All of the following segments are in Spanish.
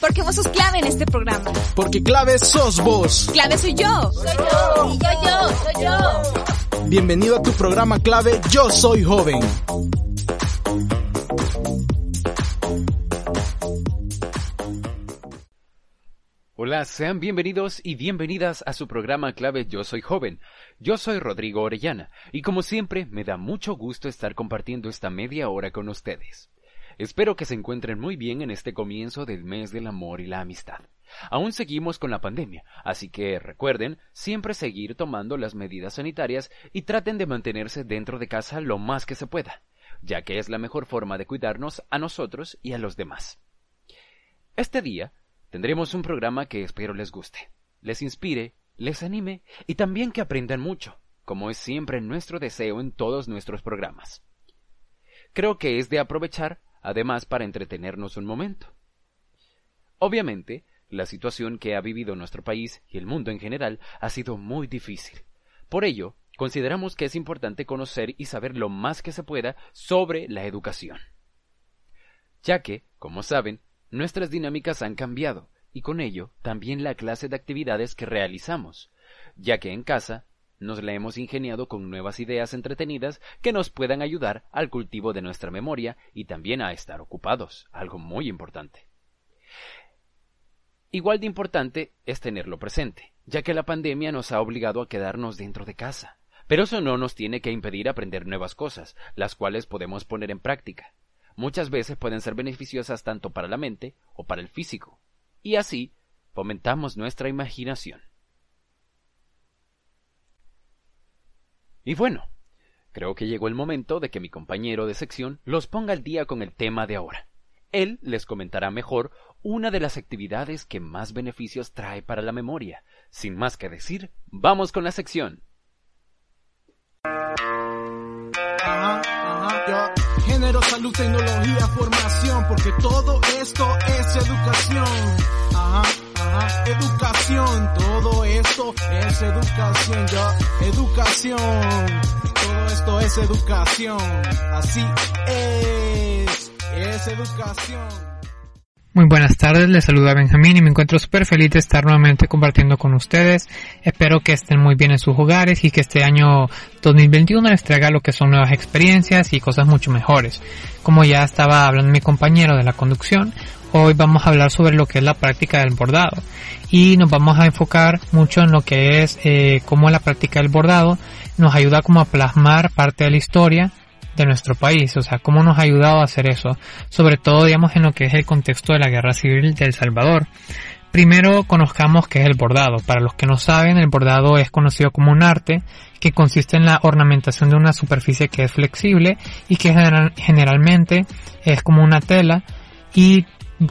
Porque vos sos clave en este programa. Porque clave sos vos. Clave soy yo. Soy yo. Y yo, yo, soy yo. Bienvenido a tu programa clave Yo Soy Joven. Sean bienvenidos y bienvenidas a su programa clave Yo Soy Joven. Yo soy Rodrigo Orellana y como siempre me da mucho gusto estar compartiendo esta media hora con ustedes. Espero que se encuentren muy bien en este comienzo del mes del amor y la amistad. Aún seguimos con la pandemia, así que recuerden siempre seguir tomando las medidas sanitarias y traten de mantenerse dentro de casa lo más que se pueda, ya que es la mejor forma de cuidarnos a nosotros y a los demás. Este día tendremos un programa que espero les guste, les inspire, les anime y también que aprendan mucho, como es siempre nuestro deseo en todos nuestros programas. Creo que es de aprovechar además para entretenernos un momento. Obviamente, la situación que ha vivido nuestro país y el mundo en general ha sido muy difícil. Por ello, consideramos que es importante conocer y saber lo más que se pueda sobre la educación. Ya que, como saben, nuestras dinámicas han cambiado y con ello también la clase de actividades que realizamos, ya que en casa nos la hemos ingeniado con nuevas ideas entretenidas que nos puedan ayudar al cultivo de nuestra memoria y también a estar ocupados, algo muy importante. Igual de importante es tenerlo presente, ya que la pandemia nos ha obligado a quedarnos dentro de casa. Pero eso no nos tiene que impedir aprender nuevas cosas, las cuales podemos poner en práctica. Muchas veces pueden ser beneficiosas tanto para la mente o para el físico. Y así fomentamos nuestra imaginación. Y bueno, creo que llegó el momento de que mi compañero de sección los ponga al día con el tema de ahora. Él les comentará mejor una de las actividades que más beneficios trae para la memoria. Sin más que decir, vamos con la sección. Género, salud, tecnología, formación, porque todo esto es educación. Ajá, ajá, educación, todo esto es educación, yo. Educación, todo esto es educación. Así es, es educación. Muy buenas tardes, les saluda Benjamín y me encuentro súper feliz de estar nuevamente compartiendo con ustedes. Espero que estén muy bien en sus hogares y que este año 2021 les traiga lo que son nuevas experiencias y cosas mucho mejores. Como ya estaba hablando mi compañero de la conducción, hoy vamos a hablar sobre lo que es la práctica del bordado y nos vamos a enfocar mucho en lo que es eh, cómo la práctica del bordado nos ayuda como a plasmar parte de la historia de nuestro país, o sea, cómo nos ha ayudado a hacer eso, sobre todo, digamos, en lo que es el contexto de la guerra civil de El Salvador. Primero conozcamos qué es el bordado. Para los que no saben, el bordado es conocido como un arte que consiste en la ornamentación de una superficie que es flexible y que generalmente es como una tela y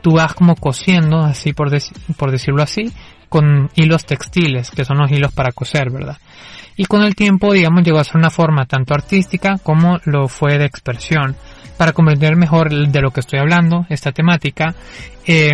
tú vas como cosiendo, así por, por decirlo así, con hilos textiles, que son los hilos para coser, ¿verdad? Y con el tiempo, digamos, llegó a ser una forma tanto artística como lo fue de expresión. Para comprender mejor de lo que estoy hablando, esta temática, eh,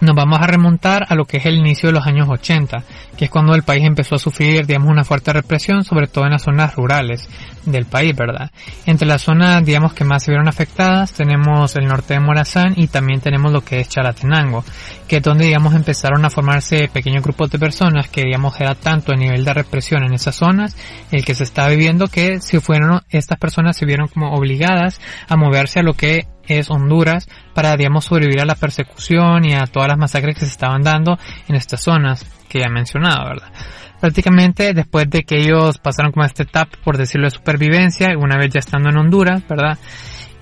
nos vamos a remontar a lo que es el inicio de los años 80, que es cuando el país empezó a sufrir, digamos, una fuerte represión, sobre todo en las zonas rurales del país, ¿verdad? Entre las zonas, digamos, que más se vieron afectadas, tenemos el norte de Morazán y también tenemos lo que es Chalatenango, que es donde, digamos, empezaron a formarse pequeños grupos de personas que, digamos, era tanto el nivel de represión en esas zonas, el que se estaba viviendo, que si fueron, estas personas se vieron como obligadas a moverse a lo que es Honduras para, digamos, sobrevivir a la persecución y a todas las masacres que se estaban dando en estas zonas que ya he mencionado, ¿verdad? Prácticamente después de que ellos pasaron como esta etapa, por decirlo, de supervivencia, una vez ya estando en Honduras, ¿verdad?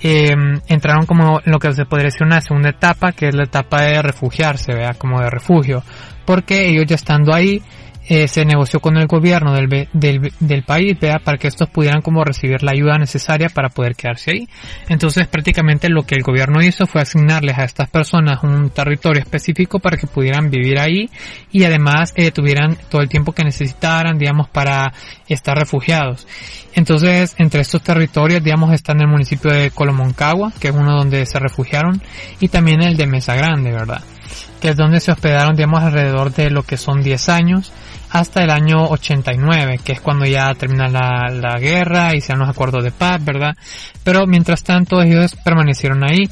Eh, entraron como lo que se podría decir una segunda etapa, que es la etapa de refugiarse, ¿verdad? Como de refugio. Porque ellos ya estando ahí, eh, se negoció con el gobierno del, del, del país para que estos pudieran como recibir la ayuda necesaria para poder quedarse ahí. Entonces prácticamente lo que el gobierno hizo fue asignarles a estas personas un territorio específico para que pudieran vivir ahí y además eh, tuvieran todo el tiempo que necesitaran, digamos, para estar refugiados. Entonces, entre estos territorios, digamos, están el municipio de Colomoncagua, que es uno donde se refugiaron, y también el de Mesa Grande, ¿verdad? que es donde se hospedaron, digamos, alrededor de lo que son 10 años, hasta el año 89, que es cuando ya termina la, la guerra y se dan los acuerdos de paz, ¿verdad? Pero mientras tanto ellos permanecieron ahí.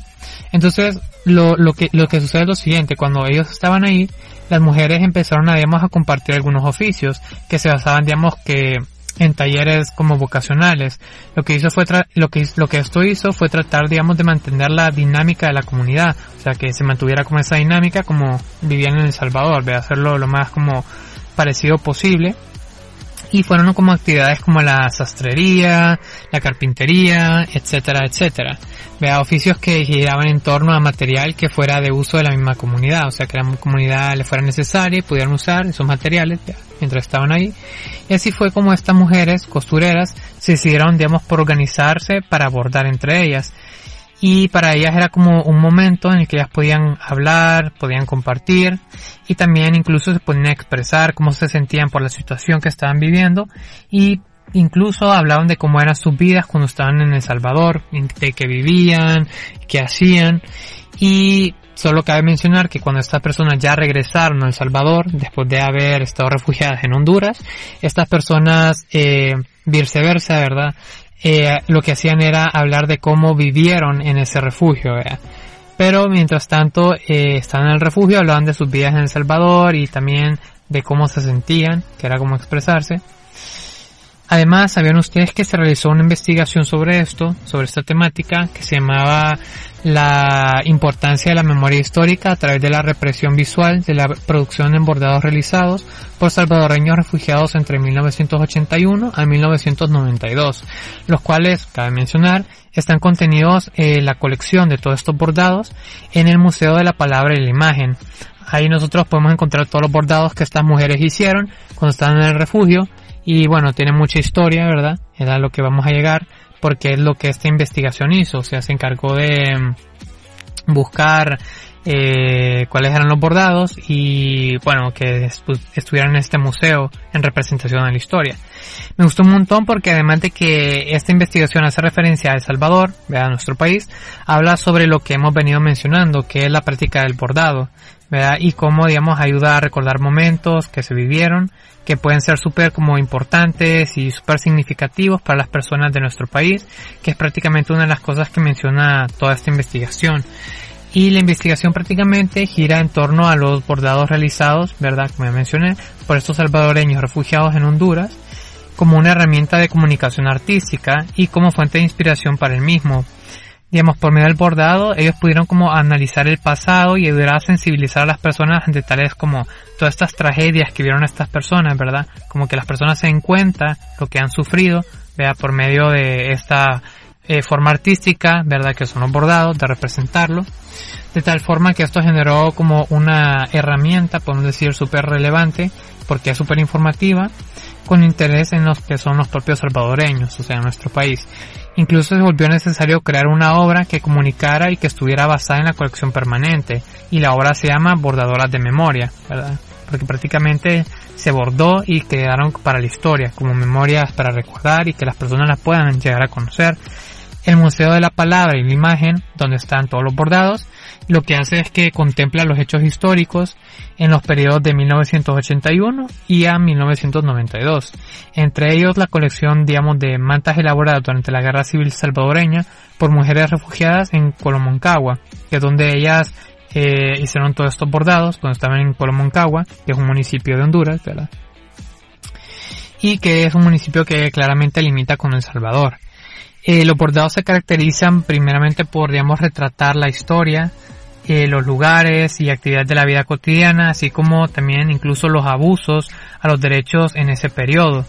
Entonces, lo, lo, que, lo que sucede es lo siguiente, cuando ellos estaban ahí, las mujeres empezaron a, digamos, a compartir algunos oficios que se basaban, digamos, que en talleres como vocacionales. Lo que hizo fue lo que lo que esto hizo fue tratar, digamos, de mantener la dinámica de la comunidad, o sea, que se mantuviera como esa dinámica como vivían en El Salvador, de hacerlo lo más como parecido posible y fueron como actividades como la sastrería, la carpintería, etcétera, etcétera. Vea, oficios que giraban en torno a material que fuera de uso de la misma comunidad, o sea que la comunidad le fuera necesaria y pudieran usar esos materiales mientras estaban ahí. Y así fue como estas mujeres costureras se decidieron, digamos, por organizarse para abordar entre ellas y para ellas era como un momento en el que ellas podían hablar, podían compartir y también incluso se podían expresar cómo se sentían por la situación que estaban viviendo y incluso hablaban de cómo eran sus vidas cuando estaban en El Salvador, de qué vivían, qué hacían y solo cabe mencionar que cuando estas personas ya regresaron a El Salvador después de haber estado refugiadas en Honduras, estas personas eh, viceversa, ¿verdad? Eh, lo que hacían era hablar de cómo vivieron en ese refugio. Pero mientras tanto, eh, estaban en el refugio, hablaban de sus vidas en El Salvador y también de cómo se sentían, que era como expresarse. Además, sabían ustedes que se realizó una investigación sobre esto, sobre esta temática, que se llamaba la importancia de la memoria histórica a través de la represión visual de la producción en bordados realizados por salvadoreños refugiados entre 1981 a 1992, los cuales, cabe mencionar, están contenidos en la colección de todos estos bordados en el Museo de la Palabra y la Imagen. Ahí nosotros podemos encontrar todos los bordados que estas mujeres hicieron cuando estaban en el refugio y bueno, tiene mucha historia, ¿verdad? Era lo que vamos a llegar porque es lo que esta investigación hizo, o sea, se encargó de mm, buscar eh, cuáles eran los bordados y bueno, que estuvieran en este museo en representación de la historia. Me gustó un montón porque además de que esta investigación hace referencia a El Salvador, a nuestro país, habla sobre lo que hemos venido mencionando, que es la práctica del bordado, ¿verdad? y cómo, digamos, ayuda a recordar momentos que se vivieron que pueden ser súper como importantes y súper significativos para las personas de nuestro país, que es prácticamente una de las cosas que menciona toda esta investigación. Y la investigación prácticamente gira en torno a los bordados realizados, ¿verdad? Como ya mencioné, por estos salvadoreños refugiados en Honduras, como una herramienta de comunicación artística y como fuente de inspiración para el mismo digamos, por medio del bordado, ellos pudieron como analizar el pasado y ayudar a sensibilizar a las personas ante tales como todas estas tragedias que vieron estas personas, ¿verdad? Como que las personas se den cuenta lo que han sufrido, vea, por medio de esta eh, forma artística, ¿verdad? Que son los bordados, de representarlo. De tal forma que esto generó como una herramienta, podemos decir, súper relevante, porque es súper informativa, con interés en los que son los propios salvadoreños, o sea, en nuestro país. Incluso se volvió necesario crear una obra que comunicara y que estuviera basada en la colección permanente, y la obra se llama Bordadoras de Memoria, ¿verdad? Porque prácticamente se bordó y quedaron para la historia, como memorias para recordar y que las personas las puedan llegar a conocer. El Museo de la Palabra y la Imagen, donde están todos los bordados, lo que hace es que contempla los hechos históricos en los periodos de 1981 y a 1992. Entre ellos la colección, digamos, de mantas elaboradas durante la Guerra Civil Salvadoreña por mujeres refugiadas en Colomoncagua, que es donde ellas eh, hicieron todos estos bordados cuando estaban en Colomoncagua, que es un municipio de Honduras, ¿verdad? Y que es un municipio que claramente limita con El Salvador. Eh, los bordados se caracterizan primeramente por, digamos, retratar la historia, eh, los lugares y actividades de la vida cotidiana, así como también incluso los abusos a los derechos en ese periodo.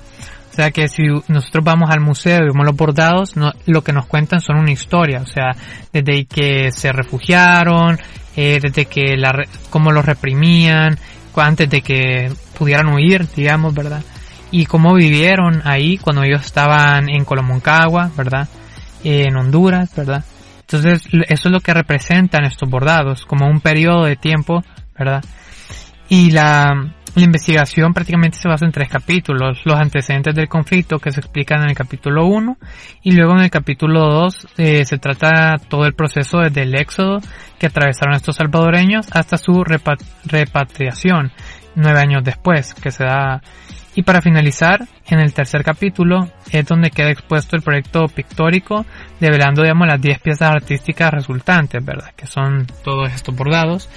O sea que si nosotros vamos al museo y vemos los bordados, lo que nos cuentan son una historia, o sea, desde que se refugiaron, eh, desde que la, cómo los reprimían, antes de que pudieran huir, digamos, ¿verdad? Y cómo vivieron ahí cuando ellos estaban en Colomoncagua, ¿verdad? en Honduras, ¿verdad? Entonces, eso es lo que representan estos bordados, como un periodo de tiempo, ¿verdad? Y la, investigación prácticamente se basa en tres capítulos, los antecedentes del conflicto que se explican en el capítulo 1 y luego en el capítulo 2 eh, se trata todo el proceso desde el éxodo que atravesaron estos salvadoreños hasta su repatriación nueve años después que se da y para finalizar, en el tercer capítulo es donde queda expuesto el proyecto pictórico, develando, digamos, las 10 piezas artísticas resultantes, ¿verdad? Que son todos estos bordados.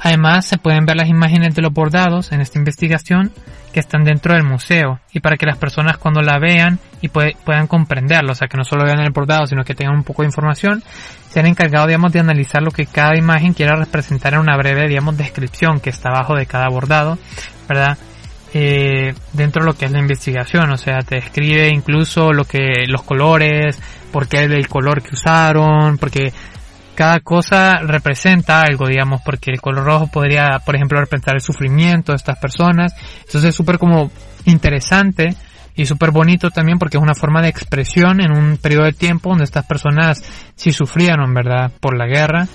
Además, se pueden ver las imágenes de los bordados en esta investigación que están dentro del museo y para que las personas cuando la vean y puedan comprenderlo, o sea, que no solo vean el bordado, sino que tengan un poco de información, se han encargado, digamos, de analizar lo que cada imagen quiera representar en una breve, digamos, descripción que está abajo de cada bordado, ¿verdad? Eh, dentro de lo que es la investigación, o sea, te describe incluso lo que, los colores, por qué el color que usaron, porque cada cosa representa algo, digamos, porque el color rojo podría, por ejemplo, representar el sufrimiento de estas personas. Entonces es súper como interesante y súper bonito también porque es una forma de expresión en un periodo de tiempo donde estas personas sí sufrieron, ¿verdad?, por la guerra.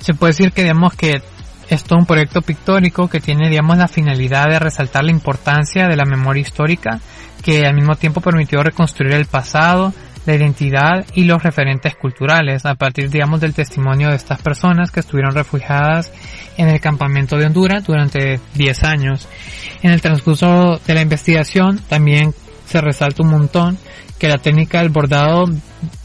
Se puede decir que, digamos, que es todo un proyecto pictórico que tiene, digamos, la finalidad de resaltar la importancia de la memoria histórica que al mismo tiempo permitió reconstruir el pasado, la identidad y los referentes culturales a partir, digamos, del testimonio de estas personas que estuvieron refugiadas en el campamento de Honduras durante 10 años. En el transcurso de la investigación también se resalta un montón que la técnica del bordado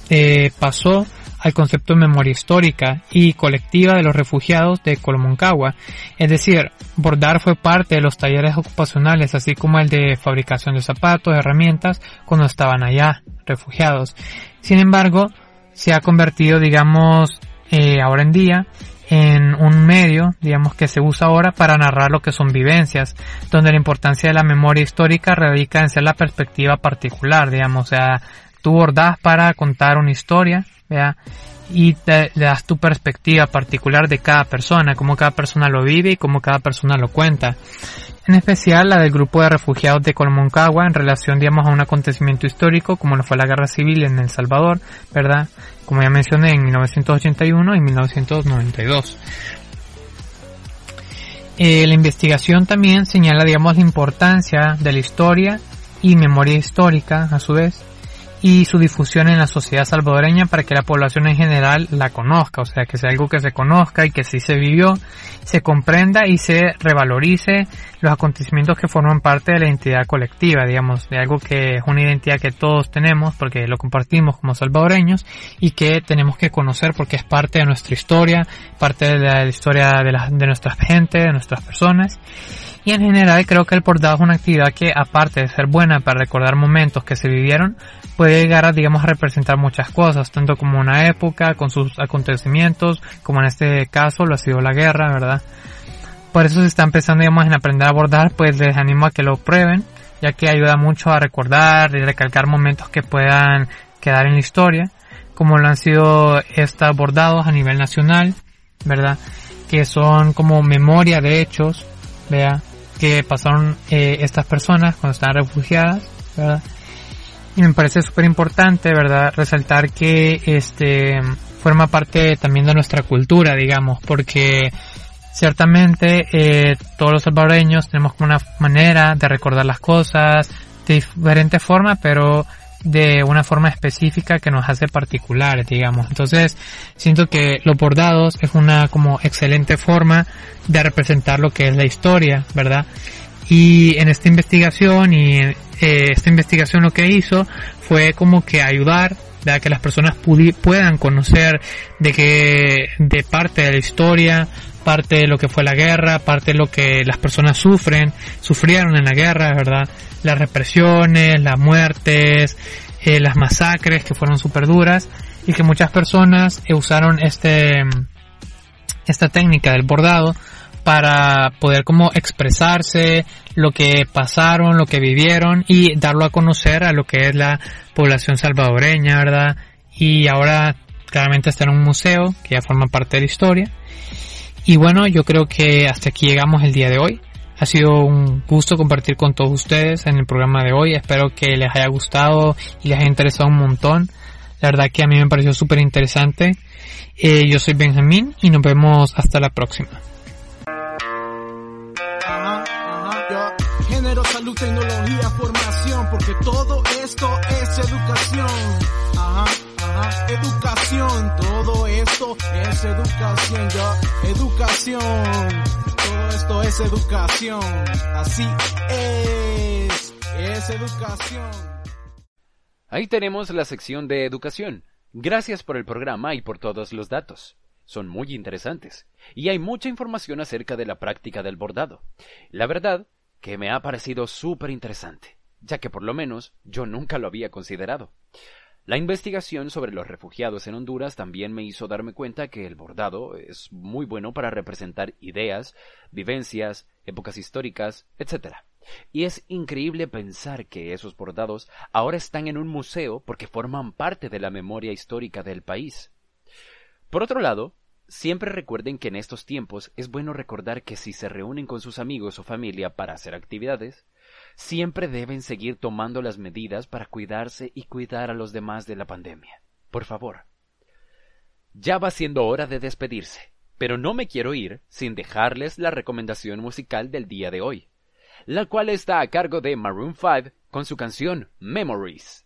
eh, pasó al concepto de memoria histórica y colectiva de los refugiados de Colomoncagua. Es decir, bordar fue parte de los talleres ocupacionales, así como el de fabricación de zapatos, herramientas, cuando estaban allá, refugiados. Sin embargo, se ha convertido, digamos, eh, ahora en día, en un medio, digamos, que se usa ahora para narrar lo que son vivencias, donde la importancia de la memoria histórica radica en ser la perspectiva particular, digamos, o sea, tú bordás para contar una historia, ¿vea? y te, le das tu perspectiva particular de cada persona, cómo cada persona lo vive y cómo cada persona lo cuenta. En especial la del grupo de refugiados de Colmoncagua en relación, digamos, a un acontecimiento histórico como lo fue la guerra civil en El Salvador, ¿verdad? Como ya mencioné en 1981 y 1992. Eh, la investigación también señala, digamos, la importancia de la historia y memoria histórica, a su vez, y su difusión en la sociedad salvadoreña para que la población en general la conozca, o sea, que sea algo que se conozca y que sí se vivió, se comprenda y se revalorice los acontecimientos que forman parte de la identidad colectiva, digamos, de algo que es una identidad que todos tenemos porque lo compartimos como salvadoreños y que tenemos que conocer porque es parte de nuestra historia, parte de la historia de, la, de nuestra gente, de nuestras personas y en general creo que el bordado es una actividad que aparte de ser buena para recordar momentos que se vivieron, puede llegar a digamos a representar muchas cosas, tanto como una época, con sus acontecimientos, como en este caso lo ha sido la guerra, ¿verdad? Por eso se está empezando digamos en aprender a bordar, pues les animo a que lo prueben, ya que ayuda mucho a recordar y recalcar momentos que puedan quedar en la historia, como lo han sido estos bordados a nivel nacional, ¿verdad? Que son como memoria de hechos, vea, que pasaron eh, estas personas cuando estaban refugiadas. Y me parece súper importante, ¿verdad? Resaltar que este forma parte también de nuestra cultura, digamos, porque ciertamente eh, todos los salvadoreños tenemos como una manera de recordar las cosas de diferente forma, pero de una forma específica que nos hace particulares, digamos. Entonces, siento que los bordados es una como excelente forma de representar lo que es la historia, ¿verdad? Y en esta investigación y eh, esta investigación lo que hizo fue como que ayudar a que las personas puedan conocer de que de parte de la historia, parte de lo que fue la guerra, parte de lo que las personas sufren, sufrieron en la guerra, ¿verdad? Las represiones, las muertes, eh, las masacres que fueron súper duras y que muchas personas usaron este esta técnica del bordado para poder como expresarse lo que pasaron, lo que vivieron y darlo a conocer a lo que es la población salvadoreña, ¿verdad? Y ahora claramente está en un museo que ya forma parte de la historia. Y bueno, yo creo que hasta aquí llegamos el día de hoy. Ha sido un gusto compartir con todos ustedes en el programa de hoy. Espero que les haya gustado y les haya interesado un montón. La verdad que a mí me pareció súper interesante. Eh, yo soy Benjamín y nos vemos hasta la próxima. Educación. Todo esto es educación. Esto es educación, así es, es educación. Ahí tenemos la sección de educación. Gracias por el programa y por todos los datos. Son muy interesantes. Y hay mucha información acerca de la práctica del bordado. La verdad que me ha parecido súper interesante, ya que por lo menos yo nunca lo había considerado. La investigación sobre los refugiados en Honduras también me hizo darme cuenta que el bordado es muy bueno para representar ideas, vivencias, épocas históricas, etc. Y es increíble pensar que esos bordados ahora están en un museo porque forman parte de la memoria histórica del país. Por otro lado, siempre recuerden que en estos tiempos es bueno recordar que si se reúnen con sus amigos o familia para hacer actividades, siempre deben seguir tomando las medidas para cuidarse y cuidar a los demás de la pandemia. Por favor. Ya va siendo hora de despedirse, pero no me quiero ir sin dejarles la recomendación musical del día de hoy, la cual está a cargo de Maroon 5 con su canción Memories.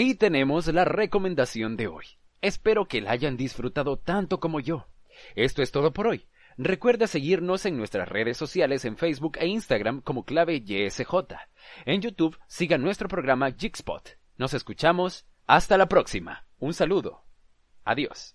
Ahí tenemos la recomendación de hoy. Espero que la hayan disfrutado tanto como yo. Esto es todo por hoy. Recuerda seguirnos en nuestras redes sociales en Facebook e Instagram como clave YSJ. En YouTube siga nuestro programa Jigspot. Nos escuchamos. Hasta la próxima. Un saludo. Adiós.